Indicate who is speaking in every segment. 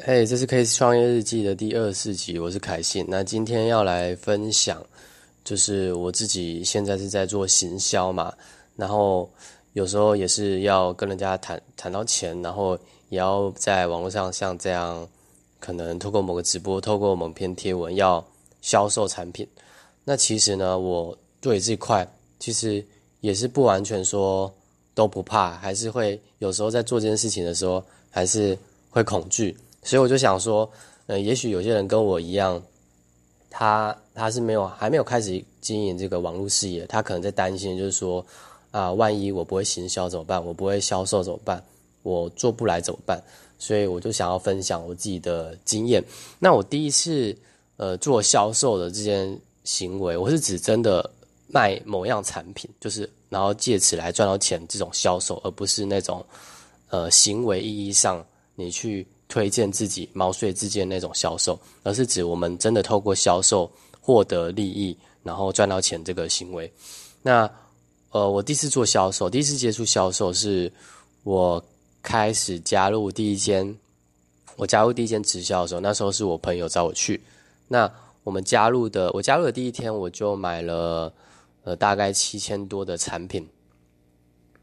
Speaker 1: 嘿，这是 Case 创业日记的第二十四集，我是凯信。那今天要来分享，就是我自己现在是在做行销嘛，然后有时候也是要跟人家谈谈到钱，然后也要在网络上像这样，可能透过某个直播，透过某篇贴文要销售产品。那其实呢，我对这块其实也是不完全说都不怕，还是会有时候在做这件事情的时候，还是会恐惧。所以我就想说，呃，也许有些人跟我一样，他他是没有还没有开始经营这个网络事业，他可能在担心，就是说，啊，万一我不会行销怎么办？我不会销售怎么办？我做不来怎么办？所以我就想要分享我自己的经验。那我第一次呃做销售的这件行为，我是指真的卖某样产品，就是然后借此来赚到钱这种销售，而不是那种呃行为意义上你去。推荐自己毛遂自荐那种销售，而是指我们真的透过销售获得利益，然后赚到钱这个行为。那呃，我第一次做销售，第一次接触销售是我开始加入第一间，我加入第一间直销的时候，那时候是我朋友找我去。那我们加入的，我加入的第一天我就买了呃大概七千多的产品。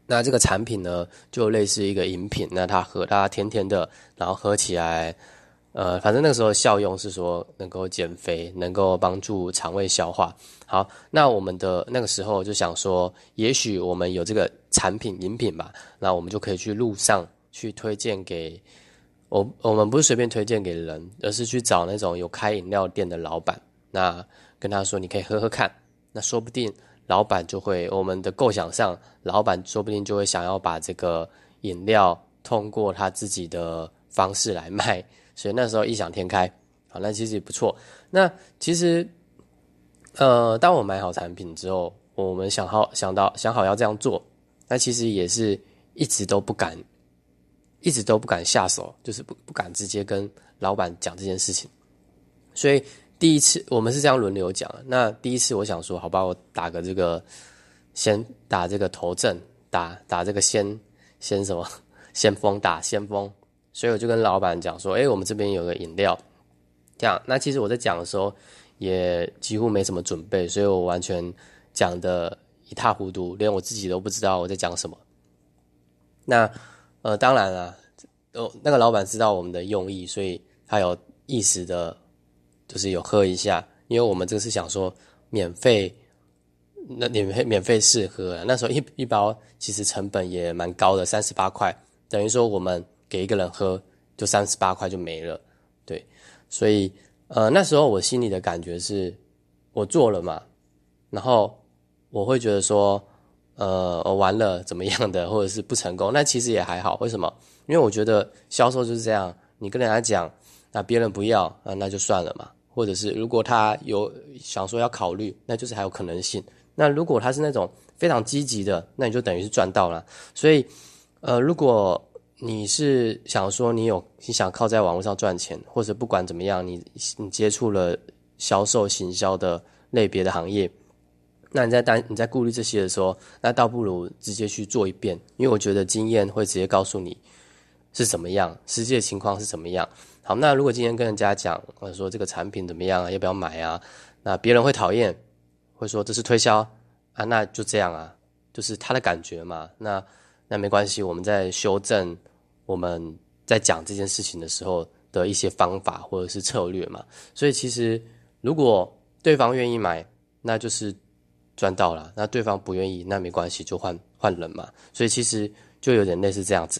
Speaker 1: 那这个产品呢，就类似一个饮品，那它喝它甜甜的，然后喝起来，呃，反正那个时候效用是说能够减肥，能够帮助肠胃消化。好，那我们的那个时候就想说，也许我们有这个产品饮品吧，那我们就可以去路上去推荐给我，我们不是随便推荐给人，而是去找那种有开饮料店的老板，那跟他说你可以喝喝看，那说不定。老板就会，我们的构想上，老板说不定就会想要把这个饮料通过他自己的方式来卖，所以那时候异想天开，好，那其实也不错。那其实，呃，当我买好产品之后，我们想好想到想好要这样做，那其实也是一直都不敢，一直都不敢下手，就是不不敢直接跟老板讲这件事情，所以。第一次我们是这样轮流讲。那第一次我想说，好吧，我打个这个，先打这个头阵，打打这个先先什么 先锋打先锋。所以我就跟老板讲说，哎，我们这边有个饮料，这样。那其实我在讲的时候也几乎没什么准备，所以我完全讲的一塌糊涂，连我自己都不知道我在讲什么。那呃，当然了，哦，那个老板知道我们的用意，所以他有意识的。就是有喝一下，因为我们这是想说免费，那免费免费试喝。那时候一一包其实成本也蛮高的，三十八块，等于说我们给一个人喝就三十八块就没了，对。所以呃那时候我心里的感觉是，我做了嘛，然后我会觉得说，呃我完了怎么样的，或者是不成功，那其实也还好。为什么？因为我觉得销售就是这样，你跟人家讲，那别人不要啊，那就算了嘛。或者是如果他有想说要考虑，那就是还有可能性。那如果他是那种非常积极的，那你就等于是赚到了。所以，呃，如果你是想说你有你想靠在网络上赚钱，或者不管怎么样，你你接触了销售行销的类别的行业，那你在担你在顾虑这些的时候，那倒不如直接去做一遍，因为我觉得经验会直接告诉你是怎么样，实际的情况是怎么样。好，那如果今天跟人家讲，或者说这个产品怎么样啊，要不要买啊？那别人会讨厌，会说这是推销啊，那就这样啊，就是他的感觉嘛。那那没关系，我们在修正我们在讲这件事情的时候的一些方法或者是策略嘛。所以其实如果对方愿意买，那就是赚到了；那对方不愿意，那没关系，就换换人嘛。所以其实就有点类似这样子。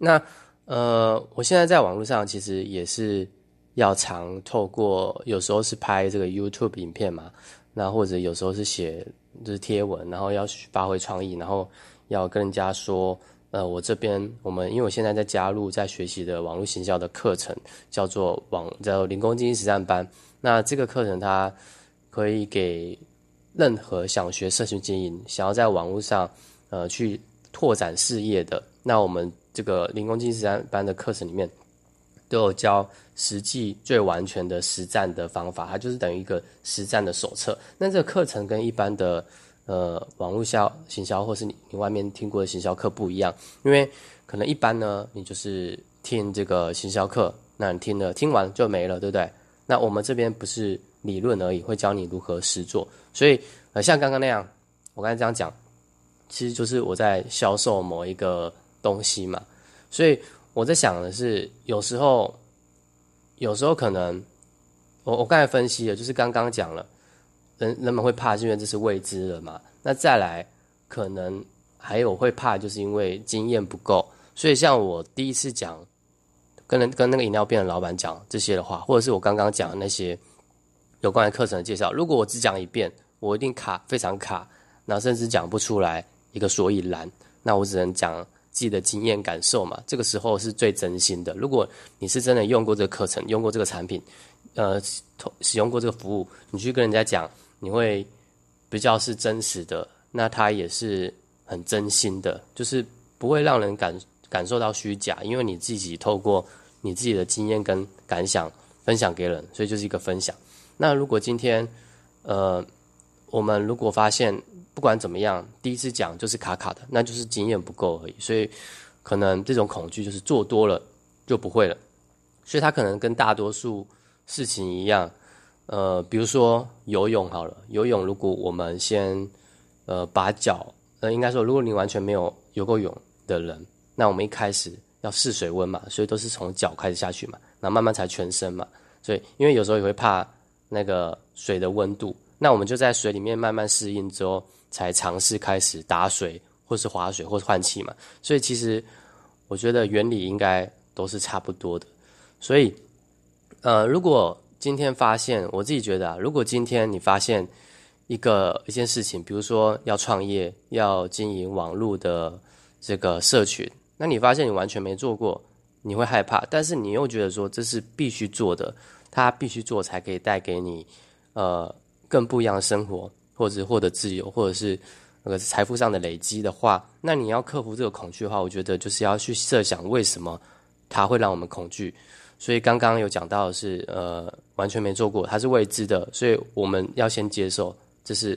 Speaker 1: 那。呃，我现在在网络上其实也是要常透过，有时候是拍这个 YouTube 影片嘛，那或者有时候是写就是贴文，然后要去发挥创意，然后要跟人家说，呃，我这边我们因为我现在在加入在学习的网络行销的课程，叫做网叫零工经济实战班，那这个课程它可以给任何想学社群经营，想要在网络上呃去拓展事业的，那我们。这个零工进实战班的课程里面，都有教实际最完全的实战的方法，它就是等于一个实战的手册。那这个课程跟一般的呃网络销行销，或是你你外面听过的行销课不一样，因为可能一般呢，你就是听这个行销课，那你听了听完就没了，对不对？那我们这边不是理论而已，会教你如何实做。所以呃，像刚刚那样，我刚才这样讲，其实就是我在销售某一个东西嘛。所以我在想的是，有时候，有时候可能，我我刚才分析了，就是刚刚讲了，人人们会怕，是因为这是未知的嘛。那再来，可能还有会怕，就是因为经验不够。所以像我第一次讲，跟人跟那个饮料店的老板讲这些的话，或者是我刚刚讲的那些有关于课程的介绍，如果我只讲一遍，我一定卡非常卡，那甚至讲不出来一个所以然。那我只能讲自己的经验感受嘛。这个时候是最真心的。如果你是真的用过这个课程，用过这个产品，呃，使用过这个服务，你去跟人家讲，你会。比较是真实的，那它也是很真心的，就是不会让人感感受到虚假，因为你自己透过你自己的经验跟感想分享给人，所以就是一个分享。那如果今天，呃，我们如果发现不管怎么样，第一次讲就是卡卡的，那就是经验不够而已，所以可能这种恐惧就是做多了。就不会了，所以他可能跟大多数事情一样。呃，比如说游泳好了，游泳如果我们先，呃，把脚，呃，应该说，如果你完全没有游过泳的人，那我们一开始要试水温嘛，所以都是从脚开始下去嘛，那慢慢才全身嘛，所以因为有时候也会怕那个水的温度，那我们就在水里面慢慢适应之后，才尝试开始打水或是划水或是换气嘛，所以其实我觉得原理应该都是差不多的，所以，呃，如果今天发现，我自己觉得啊，如果今天你发现一个一件事情，比如说要创业、要经营网络的这个社群，那你发现你完全没做过，你会害怕，但是你又觉得说这是必须做的，他必须做才可以带给你呃更不一样的生活，或者获得自由，或者是那个财富上的累积的话，那你要克服这个恐惧的话，我觉得就是要去设想为什么它会让我们恐惧。所以刚刚有讲到的是，呃，完全没做过，它是未知的，所以我们要先接受，这是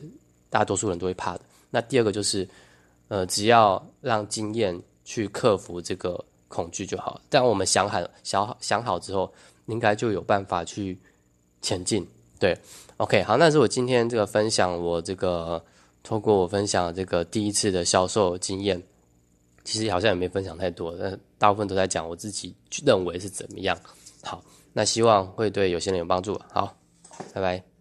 Speaker 1: 大多数人都会怕的。那第二个就是，呃，只要让经验去克服这个恐惧就好。但我们想好、想想好之后，应该就有办法去前进。对，OK，好，那是我今天这个分享，我这个透过我分享这个第一次的销售经验。其实好像也没分享太多，但大部分都在讲我自己认为是怎么样。好，那希望会对有些人有帮助。好，拜拜。